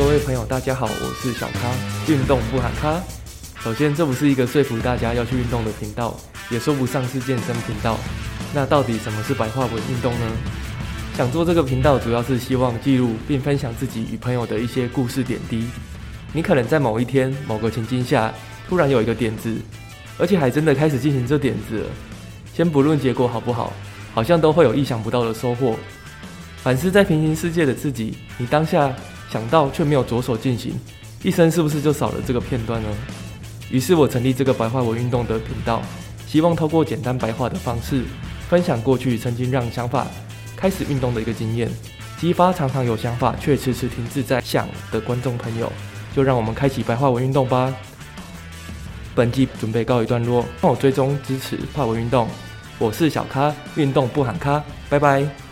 各位朋友，大家好，我是小咖，运动不喊咖。首先，这不是一个说服大家要去运动的频道，也说不上是健身频道。那到底什么是白话文运动呢？想做这个频道，主要是希望记录并分享自己与朋友的一些故事点滴。你可能在某一天、某个情境下，突然有一个点子，而且还真的开始进行这点子了。先不论结果好不好，好像都会有意想不到的收获。反思在平行世界的自己，你当下想到却没有着手进行，一生是不是就少了这个片段呢？于是我成立这个白话文运动的频道，希望透过简单白话的方式，分享过去曾经让想法开始运动的一个经验，激发常常有想法却迟迟停滞在想的观众朋友。就让我们开启白话文运动吧。本集准备告一段落，帮我追踪支持白话文运动。我是小咖，运动不喊咖，拜拜。